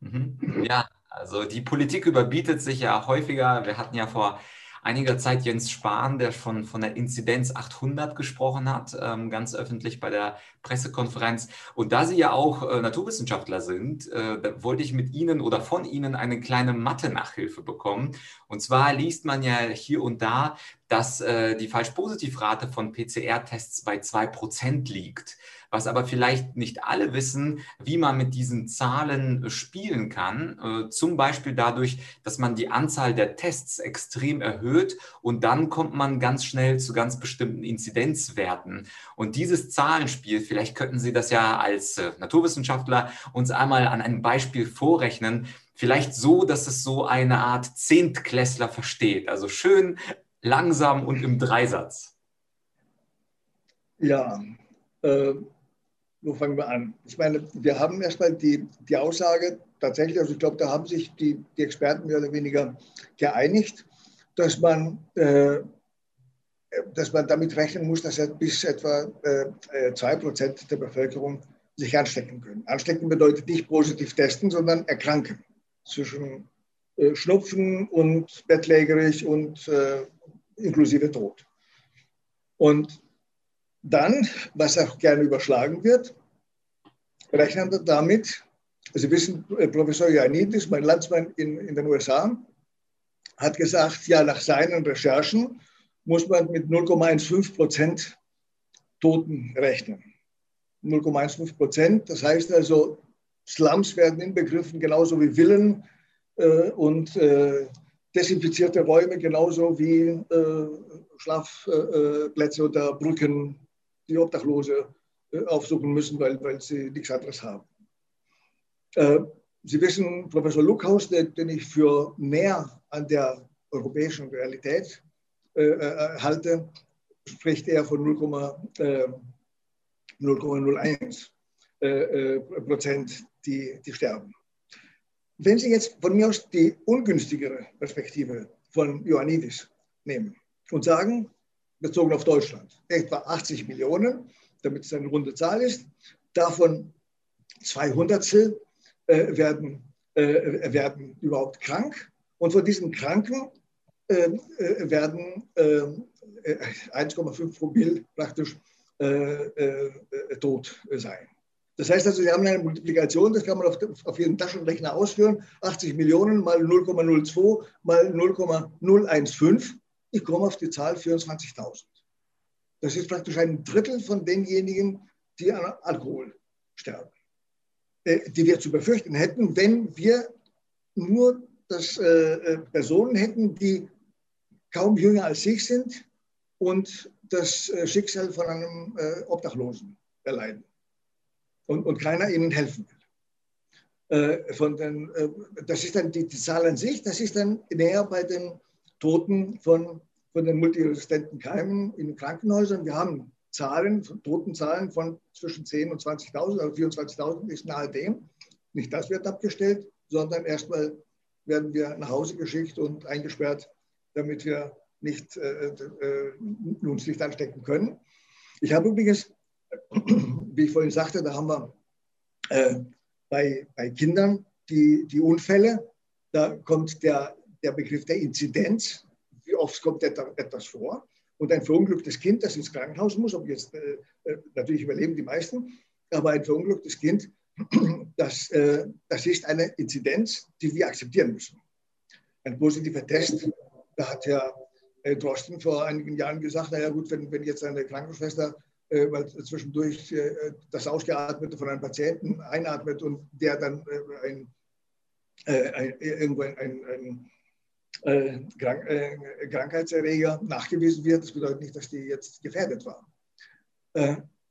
Mhm. Ja, also die Politik überbietet sich ja häufiger. Wir hatten ja vor einiger Zeit Jens Spahn, der schon von der Inzidenz 800 gesprochen hat, ähm, ganz öffentlich bei der Pressekonferenz. Und da Sie ja auch äh, Naturwissenschaftler sind, äh, wollte ich mit Ihnen oder von Ihnen eine kleine Mathe-Nachhilfe bekommen. Und zwar liest man ja hier und da, dass äh, die Falsch-Positiv-Rate von PCR-Tests bei 2% liegt was aber vielleicht nicht alle wissen, wie man mit diesen Zahlen äh, spielen kann. Äh, zum Beispiel dadurch, dass man die Anzahl der Tests extrem erhöht und dann kommt man ganz schnell zu ganz bestimmten Inzidenzwerten. Und dieses Zahlenspiel, vielleicht könnten Sie das ja als äh, Naturwissenschaftler uns einmal an einem Beispiel vorrechnen. Vielleicht so, dass es so eine Art Zehntklässler versteht. Also schön langsam und im Dreisatz. Ja, äh, wo fangen wir an? Ich meine, wir haben erstmal die, die Aussage, tatsächlich, also ich glaube, da haben sich die, die Experten mehr oder weniger geeinigt, dass man, äh, dass man damit rechnen muss, dass bis etwa äh, 2% äh, der Bevölkerung sich anstecken können. Anstecken bedeutet nicht positiv testen, sondern erkranken. Zwischen äh, Schnupfen und bettlägerig und äh, inklusive Tod. Und dann, was auch gerne überschlagen wird, rechnen wir damit, Sie wissen, äh, Professor Ioannidis, mein Landsmann in, in den USA, hat gesagt, ja, nach seinen Recherchen muss man mit 0,15 Prozent Toten rechnen. 0,15 Prozent, das heißt also, Slums werden inbegriffen, genauso wie Villen äh, und äh, desinfizierte Räume, genauso wie äh, Schlafplätze oder Brücken die Obdachlose äh, aufsuchen müssen, weil, weil sie nichts anderes haben. Äh, sie wissen, Professor Luckhaus, den ich für näher an der europäischen Realität äh, halte, spricht er von 0,01. äh, Prozent, die, die sterben. Wenn Sie jetzt von mir aus die ungünstigere Perspektive von Ioannidis nehmen und sagen, bezogen auf Deutschland, etwa 80 Millionen, damit es eine runde Zahl ist, davon zwei Hundertstel äh, werden, äh, werden überhaupt krank und von diesen Kranken äh, äh werden 1,5 äh, Promille praktisch äh, tot sein. Das heißt also, Sie haben eine Multiplikation, das kann man auf, auf Ihren Taschenrechner ausführen, 80 Millionen mal 0,02 mal 0,015. Ich komme auf die Zahl 24.000. Das ist praktisch ein Drittel von denjenigen, die an Alkohol sterben, äh, die wir zu befürchten hätten, wenn wir nur das, äh, äh Personen hätten, die kaum jünger als ich sind und das äh, Schicksal von einem äh, Obdachlosen erleiden und, und keiner ihnen helfen will. Äh, von den, äh, das ist dann die, die, Zahl an sich, das ist dann näher bei den Toten von, von den multiresistenten Keimen in Krankenhäusern. Wir haben Zahlen, Totenzahlen von zwischen 10.000 und 20.000, also 24.000 ist nahe dem. Nicht das wird abgestellt, sondern erstmal werden wir nach Hause geschickt und eingesperrt, damit wir nicht, äh, äh, uns nicht anstecken können. Ich habe übrigens wie ich vorhin sagte, da haben wir äh, bei, bei Kindern die, die Unfälle, da kommt der, der Begriff der Inzidenz, wie oft kommt etwas vor. Und ein verunglücktes Kind, das ins Krankenhaus muss, ob jetzt, äh, äh, natürlich überleben die meisten, aber ein verunglücktes Kind, das, äh, das ist eine Inzidenz, die wir akzeptieren müssen. Ein positiver Test, da hat ja Drosten vor einigen Jahren gesagt, naja gut, wenn, wenn jetzt eine Krankenschwester äh, weil zwischendurch äh, das Ausgeatmete von einem Patienten einatmet und der dann äh, ein, ein, irgendwo ein, ein, ein Krank, Krankheitserreger nachgewiesen wird. Das bedeutet nicht, dass die jetzt gefährdet war.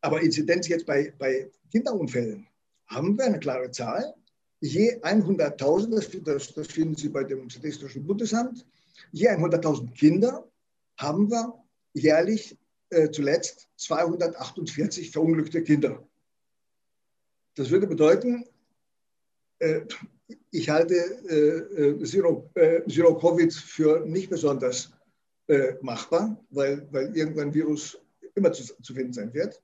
aber Inzidenz jetzt bei, bei Kinderunfällen haben wir eine klare Zahl. Je 100.000, das, das, finden Sie bei dem Statistischen Bundesamt, je 100.000 Kinder haben wir jährlich äh, zuletzt 248 verunglückte Kinder. Das würde bedeuten, äh, ich halte äh, äh Zero, äh, Zero Covid für nicht besonders äh, machbar, weil, weil irgendein Virus immer zu, zu finden sein wird.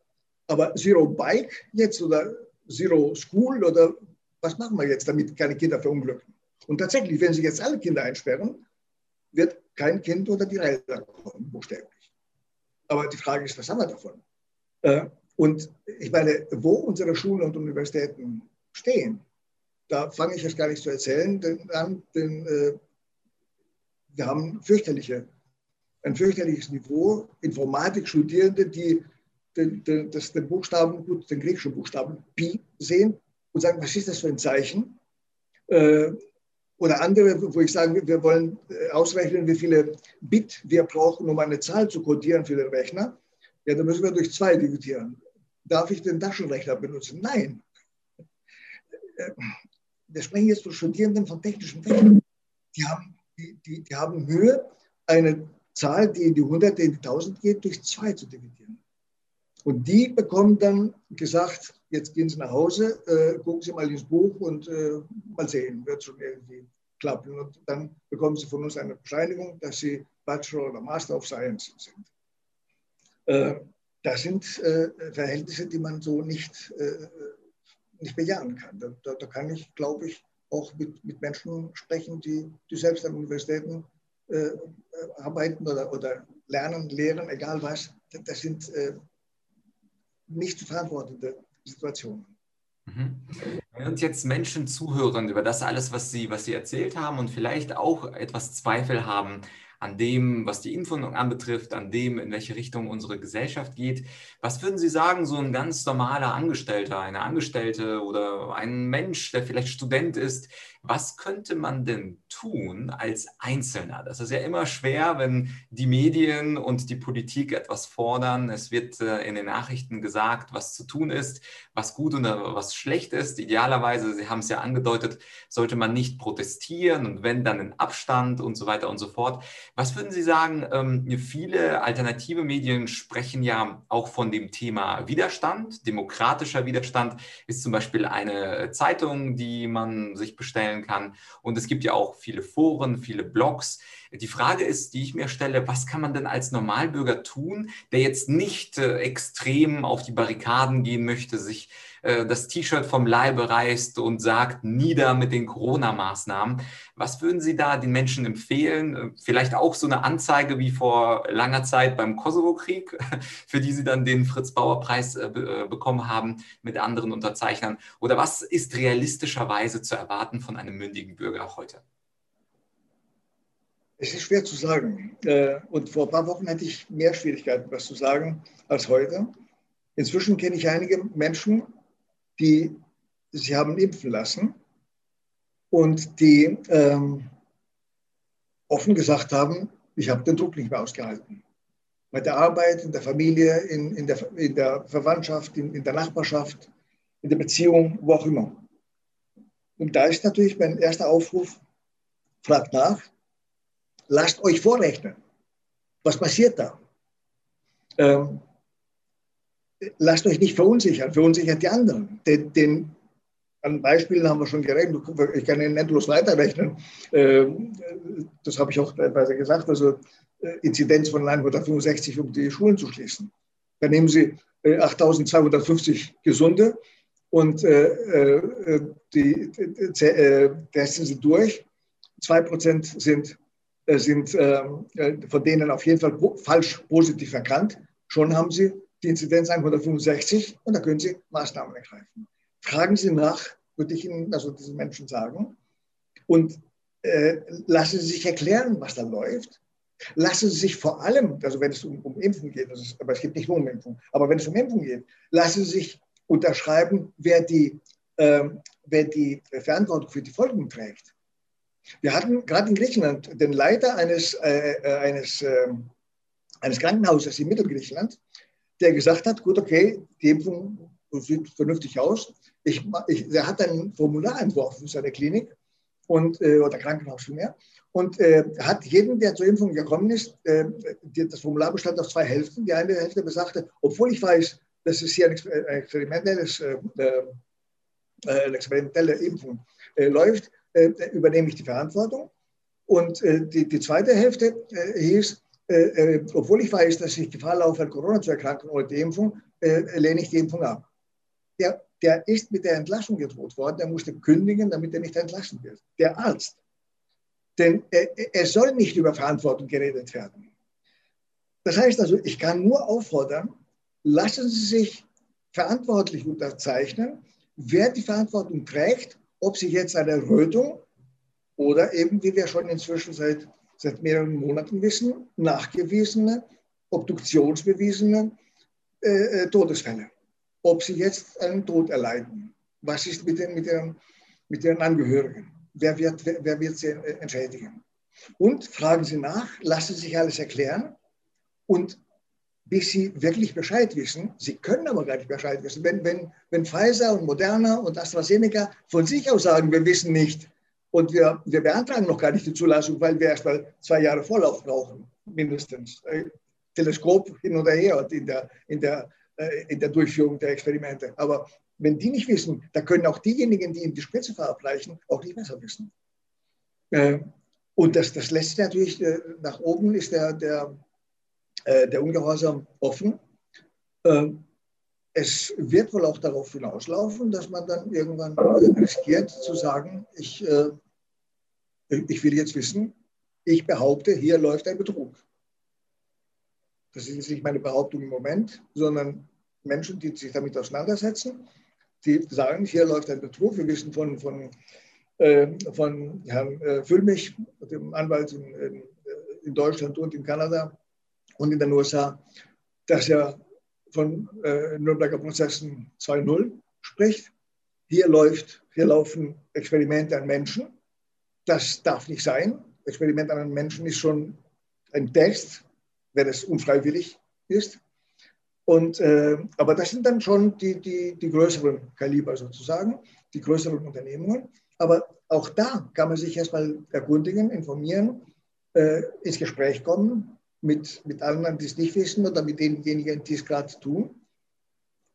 Aber Zero Bike jetzt oder Zero School oder was machen wir jetzt, damit keine Kinder verunglücken? Und tatsächlich, wenn Sie jetzt alle Kinder einsperren, wird kein Kind unter die Räder kommen, buchstäblich. Aber die Frage ist, was haben wir davon? Äh, und ich meine, wo unsere Schulen und Universitäten stehen, da fange ich jetzt gar nicht zu erzählen, denn, denn äh, wir haben fürchterliche, ein fürchterliches Niveau, Informatik-Studierende, die den, den, das, den Buchstaben, gut, den griechischen Buchstaben Pi sehen und sagen, was ist das für ein Zeichen? Äh, oder andere, wo ich sage, wir wollen äh, ausrechnen, wie viele Bit wir brauchen, um eine Zahl zu codieren für den Rechner. Ja, dann müssen wir durch zwei dividieren. Darf ich den Taschenrechner benutzen? Nein. Äh, wir sprechen jetzt von Studierenden von technischen Fächern. Die haben, die, die, die haben Mühe, eine Zahl, die in die Hunderte, in die Tausend geht, durch zwei zu dividieren. Und die bekommen dann gesagt, jetzt gehen Sie nach Hause, äh, gucken Sie mal ins Buch und äh, mal sehen, wird schon irgendwie klappen. Und dann bekommen Sie von uns eine Bescheinigung, dass Sie Bachelor oder Master of Science sind. Äh, das sind äh, Verhältnisse, die man so nicht, äh, nicht bejahen kann. Da, da, da, kann ich, glaube ich, auch mit, mit Menschen sprechen, die, die selbst an Universitäten äh, arbeiten oder, oder lernen, lehren, egal was. Das sind nicht zu verantwortende Situationen. Mhm. Wenn uns jetzt Menschen zuhören über das alles, was Sie, was Sie erzählt haben und vielleicht auch etwas Zweifel haben an dem, was die Impfung anbetrifft, an dem, in welche Richtung unsere Gesellschaft geht. Was würden Sie sagen, so ein ganz normaler Angestellter, eine Angestellte oder ein Mensch, der vielleicht Student ist, was könnte man denn tun als Einzelner? Das ist ja immer schwer, wenn die Medien und die Politik etwas fordern. Es wird äh, in den Nachrichten gesagt, was zu tun ist, was gut oder was schlecht ist. Idealerweise, Sie haben es ja angedeutet, sollte man nicht protestieren und wenn dann in Abstand und so weiter und so fort. Was würden Sie sagen? Ähm, viele alternative Medien sprechen ja auch von dem Thema Widerstand. Demokratischer Widerstand ist zum Beispiel eine Zeitung, die man sich bestellen kann. Und es gibt ja auch viele Foren, viele Blogs. Die Frage ist, die ich mir stelle, was kann man denn als Normalbürger tun, der jetzt nicht äh, extrem auf die Barrikaden gehen möchte, sich äh, das T-Shirt vom Leibe reißt und sagt, nieder mit den Corona-Maßnahmen. Was würden Sie da den Menschen empfehlen? Äh, vielleicht auch so eine Anzeige wie vor langer Zeit beim Kosovo-Krieg, für die Sie dann den Fritz-Bauer-Preis äh, bekommen haben mit anderen Unterzeichnern. Oder was ist realistischerweise zu erwarten von einem mündigen Bürger heute? Es ist schwer zu sagen. Und vor ein paar Wochen hatte ich mehr Schwierigkeiten, was zu sagen, als heute. Inzwischen kenne ich einige Menschen, die sich haben impfen lassen und die ähm, offen gesagt haben, ich habe den Druck nicht mehr ausgehalten. Bei der Arbeit, in der Familie, in, in, der, in der Verwandtschaft, in, in der Nachbarschaft, in der Beziehung, wo auch immer. Und da ist natürlich mein erster Aufruf, fragt nach, lasst euch vorrechnen. Was passiert da? Ähm, lasst euch nicht verunsichern, verunsichert die anderen. Den, den, an Beispielen haben wir schon gerechnet, ich kann Ihnen endlos weiterrechnen. Ähm, das habe ich auch teilweise gesagt, also äh, Inzidenz von 165, um die Schulen zu schließen. Dann nehmen Sie 8250 äh, Gesunde und äh, die testen Sie durch. 2% sind, sind ähm, von denen auf jeden Fall falsch positiv erkannt. Schon haben Sie die Inzidenz 165 und da können Sie Maßnahmen ergreifen. Fragen Sie nach, würde ich Ihnen, also diesen Menschen sagen, und äh, lassen Sie sich erklären, was da läuft. Lassen Sie sich vor allem, also wenn es um, um Impfen geht, ist, aber es geht nicht nur um Impfen, aber wenn es um Impfen geht, lassen Sie sich unterschreiben, wer die, äh, wer die Verantwortung für die Folgen trägt. Wir hatten gerade in Griechenland den Leiter eines, äh, äh eines, ähm, eines Krankenhauses in Mittelgriechenland, der gesagt hat, gut, okay, die Impfung sieht vernünftig aus. Ich, ich, er hat ein Formular entworfen für seine Klinik und, äh, oder Krankenhaus vielmehr und äh, hat jeden, der zur Impfung gekommen ist, äh, die, das Formular bestand aus zwei Hälften. Die eine Hälfte besagte, obwohl ich weiß, dass es hier ein, experimentelles, äh, äh, eine experimentelle Impfung äh, läuft, übernehme ich die Verantwortung. Und die, die zweite Hälfte hieß, äh, äh, obwohl ich weiß, dass ich Gefahr laufe, an Corona zu erkranken oder die Impfung, äh, lehne ich die Impfung ab. Der, der ist mit der Entlassung gedroht worden, der musste kündigen, damit er nicht entlassen wird. Der Arzt. Denn es soll nicht über Verantwortung geredet werden. Das heißt also, ich kann nur auffordern, lassen Sie sich verantwortlich unterzeichnen, wer die Verantwortung trägt, ob sie jetzt eine Rötung oder eben, wie wir schon inzwischen seit seit mehreren Monaten wissen, nachgewiesene, obduktionsbewiesene äh, äh, Todesfälle. Ob sie jetzt einen Tod erleiden. Was ist mit den, mit den, mit den Angehörigen? Wer wird, wer, wird sie entschädigen? Und fragen Sie nach, lassen Sie sich alles erklären und bis Sie wirklich Bescheid wissen, Sie können aber gar nicht Bescheid wissen. Wenn, wenn, wenn Pfizer und Moderna und AstraZeneca von sich aus sagen, wir wissen nicht, und wir, wir beantragen noch gar nicht die Zulassung, weil wir erst mal zwei Jahre Vorlauf brauchen, mindestens. Äh, Teleskop hin oder her in der, in, der, äh, in der Durchführung der Experimente. Aber wenn die nicht wissen, da können auch diejenigen, die ihm die Spritze verabreichen, auch nicht besser wissen. Äh, und das, das lässt natürlich nach oben ist der, der, der Ungehorsam offen. Es wird wohl auch darauf hinauslaufen, dass man dann irgendwann riskiert zu sagen, ich ich will jetzt wissen, ich behaupte, hier läuft ein Betrug. Das ist jetzt nicht meine Behauptung im Moment, sondern Menschen, die sich damit auseinandersetzen, die sagen, hier läuft ein Betrug. Wir wissen von, von, äh, von Herrn äh, Füllmich, dem Anwalt in, in, in, Deutschland und in Kanada und in den USA, dass er von äh, Nürnberger Prozessen 2.0 spricht. Hier, läuft, hier laufen Experimente an Menschen das darf nicht sein. Experiment an einem Menschen ist schon ein Test, wenn es unfreiwillig ist. Und, äh, aber das sind dann schon die, die, die größeren Kaliber sozusagen, die größeren Unternehmungen. Aber auch da kann man sich erstmal erkundigen, informieren, äh, ins Gespräch kommen mit, mit anderen, die es nicht wissen oder mit denjenigen, die es gerade tun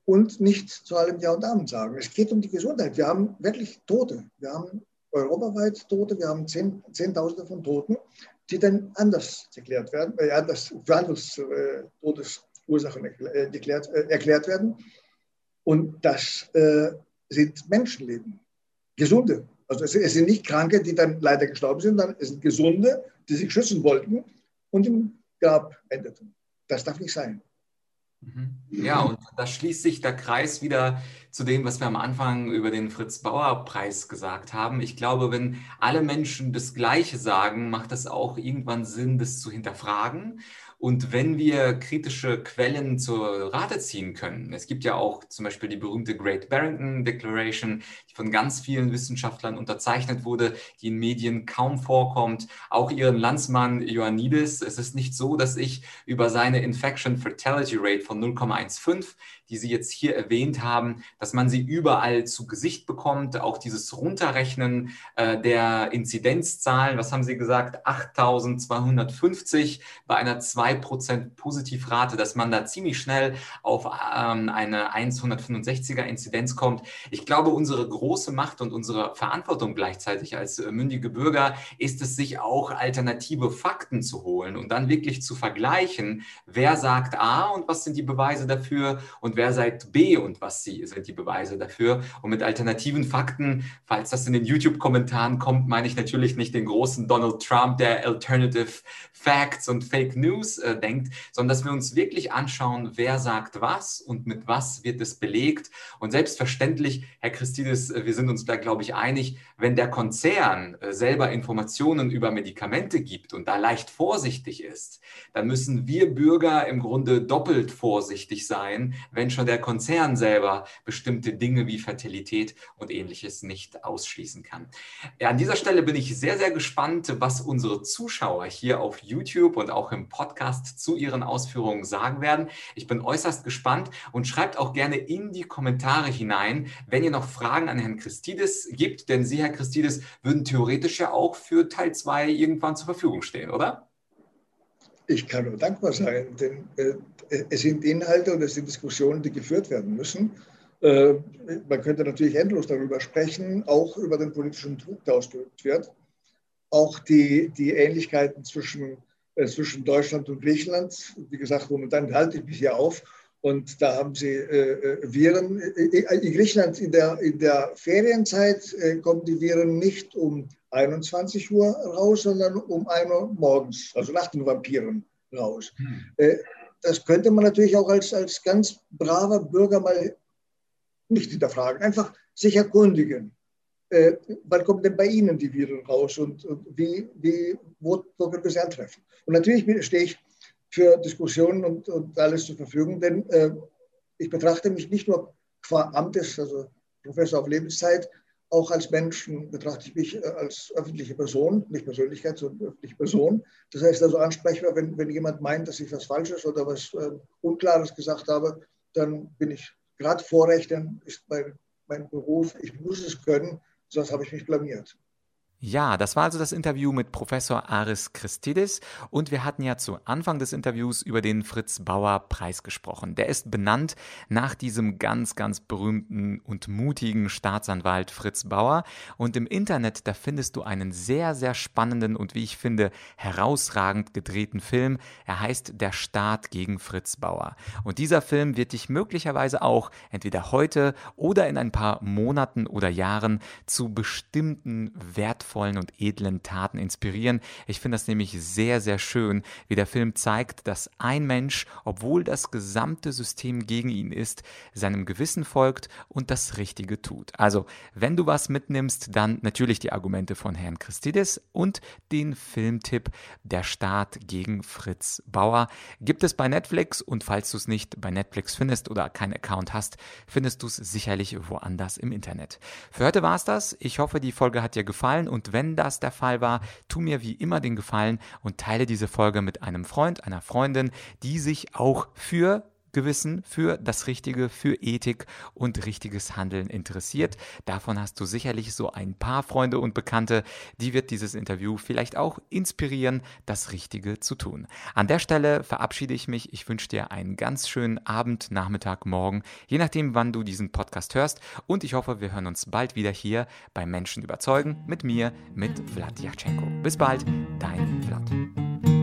und nicht zu allem Ja und Amen sagen. Es geht um die Gesundheit. Wir haben wirklich Tote. Wir haben europaweit Tote, wir haben Zehn, Zehntausende von Toten, die dann anders erklärt werden, äh, anders für anders äh, Todesursachen äh, erklärt, äh, erklärt werden. Und das äh, sind Menschenleben, gesunde. Also es, es, sind nicht Kranke, die dann leider gestorben sind, sondern es sind Gesunde, die sich schützen wollten und im Grab endeten. Das darf nicht sein. Mhm. Ja, und da schließt sich der Kreis wieder zu dem, was wir am Anfang über den Fritz-Bauer-Preis gesagt haben. Ich glaube, wenn alle Menschen das Gleiche sagen, macht es auch irgendwann Sinn, das zu hinterfragen und wenn wir kritische Quellen zur Rate ziehen können, es gibt ja auch zum Beispiel die berühmte Great Barrington Declaration, die von ganz vielen Wissenschaftlern unterzeichnet wurde, die in Medien kaum vorkommt, auch ihren Landsmann Ioannidis. Es ist nicht so, dass ich über seine Infection Fatality Rate von 0,15 die Sie jetzt hier erwähnt haben, dass man sie überall zu Gesicht bekommt, auch dieses Runterrechnen äh, der Inzidenzzahlen, was haben Sie gesagt, 8250 bei einer 2% Positivrate, dass man da ziemlich schnell auf ähm, eine 165er Inzidenz kommt. Ich glaube, unsere große Macht und unsere Verantwortung gleichzeitig als äh, mündige Bürger ist es, sich auch alternative Fakten zu holen und dann wirklich zu vergleichen, wer sagt A und was sind die Beweise dafür und wer wer seid B und was sie sind die Beweise dafür. Und mit alternativen Fakten, falls das in den YouTube-Kommentaren kommt, meine ich natürlich nicht den großen Donald Trump, der Alternative Facts und Fake News äh, denkt, sondern dass wir uns wirklich anschauen, wer sagt was und mit was wird es belegt. Und selbstverständlich, Herr Christidis, äh, wir sind uns da, glaube ich, einig, wenn der Konzern äh, selber Informationen über Medikamente gibt und da leicht vorsichtig ist, dann müssen wir Bürger im Grunde doppelt vorsichtig sein, wenn schon der Konzern selber bestimmte Dinge wie Fertilität und ähnliches nicht ausschließen kann. Ja, an dieser Stelle bin ich sehr, sehr gespannt, was unsere Zuschauer hier auf YouTube und auch im Podcast zu ihren Ausführungen sagen werden. Ich bin äußerst gespannt und schreibt auch gerne in die Kommentare hinein, wenn ihr noch Fragen an Herrn Christidis gibt, denn Sie, Herr Christidis, würden theoretisch ja auch für Teil 2 irgendwann zur Verfügung stehen, oder? Ich kann nur dankbar sein, denn äh, es sind Inhalte und es sind Diskussionen, die geführt werden müssen. Äh, man könnte natürlich endlos darüber sprechen, auch über den politischen Druck, der ausgeübt wird. Auch die, die Ähnlichkeiten zwischen, äh, zwischen Deutschland und Griechenland. Wie gesagt, momentan halte ich mich hier auf. Und da haben sie äh, äh Viren. In Griechenland in der, in der Ferienzeit äh, kommen die Viren nicht um 21 Uhr raus, sondern um 1 Uhr morgens, also nach den Vampiren raus. Hm. Äh, das könnte man natürlich auch als, als ganz braver Bürger mal nicht hinterfragen, einfach sich erkundigen. Äh, wann kommen denn bei Ihnen die Viren raus und, und wie, wie, wo, wo können wir sie antreffen? Und natürlich stehe ich für Diskussionen und, und alles zur Verfügung, denn äh, ich betrachte mich nicht nur qua Amtes, also Professor auf Lebenszeit, auch als Menschen betrachte ich mich äh, als öffentliche Person, nicht Persönlichkeit, sondern öffentliche Person. Das heißt also ansprechbar, wenn, wenn jemand meint, dass ich was Falsches oder was äh, Unklares gesagt habe, dann bin ich gerade Vorrechten, ist mein, mein Beruf, ich muss es können, sonst habe ich mich blamiert. Ja, das war also das Interview mit Professor Aris Christidis und wir hatten ja zu Anfang des Interviews über den Fritz Bauer Preis gesprochen. Der ist benannt nach diesem ganz, ganz berühmten und mutigen Staatsanwalt Fritz Bauer und im Internet, da findest du einen sehr, sehr spannenden und wie ich finde herausragend gedrehten Film. Er heißt Der Staat gegen Fritz Bauer. Und dieser Film wird dich möglicherweise auch entweder heute oder in ein paar Monaten oder Jahren zu bestimmten wertvollen wertvollen und edlen Taten inspirieren. Ich finde das nämlich sehr, sehr schön, wie der Film zeigt, dass ein Mensch, obwohl das gesamte System gegen ihn ist, seinem Gewissen folgt und das Richtige tut. Also, wenn du was mitnimmst, dann natürlich die Argumente von Herrn Christidis und den Filmtipp Der Staat gegen Fritz Bauer gibt es bei Netflix und falls du es nicht bei Netflix findest oder keinen Account hast, findest du es sicherlich woanders im Internet. Für heute war es das. Ich hoffe, die Folge hat dir gefallen und und wenn das der Fall war, tu mir wie immer den Gefallen und teile diese Folge mit einem Freund, einer Freundin, die sich auch für Gewissen für das Richtige, für Ethik und richtiges Handeln interessiert. Davon hast du sicherlich so ein paar Freunde und Bekannte, die wird dieses Interview vielleicht auch inspirieren, das Richtige zu tun. An der Stelle verabschiede ich mich. Ich wünsche dir einen ganz schönen Abend, Nachmittag, Morgen, je nachdem, wann du diesen Podcast hörst. Und ich hoffe, wir hören uns bald wieder hier bei Menschen überzeugen mit mir, mit Vlad Yachchenko. Bis bald, dein Vlad.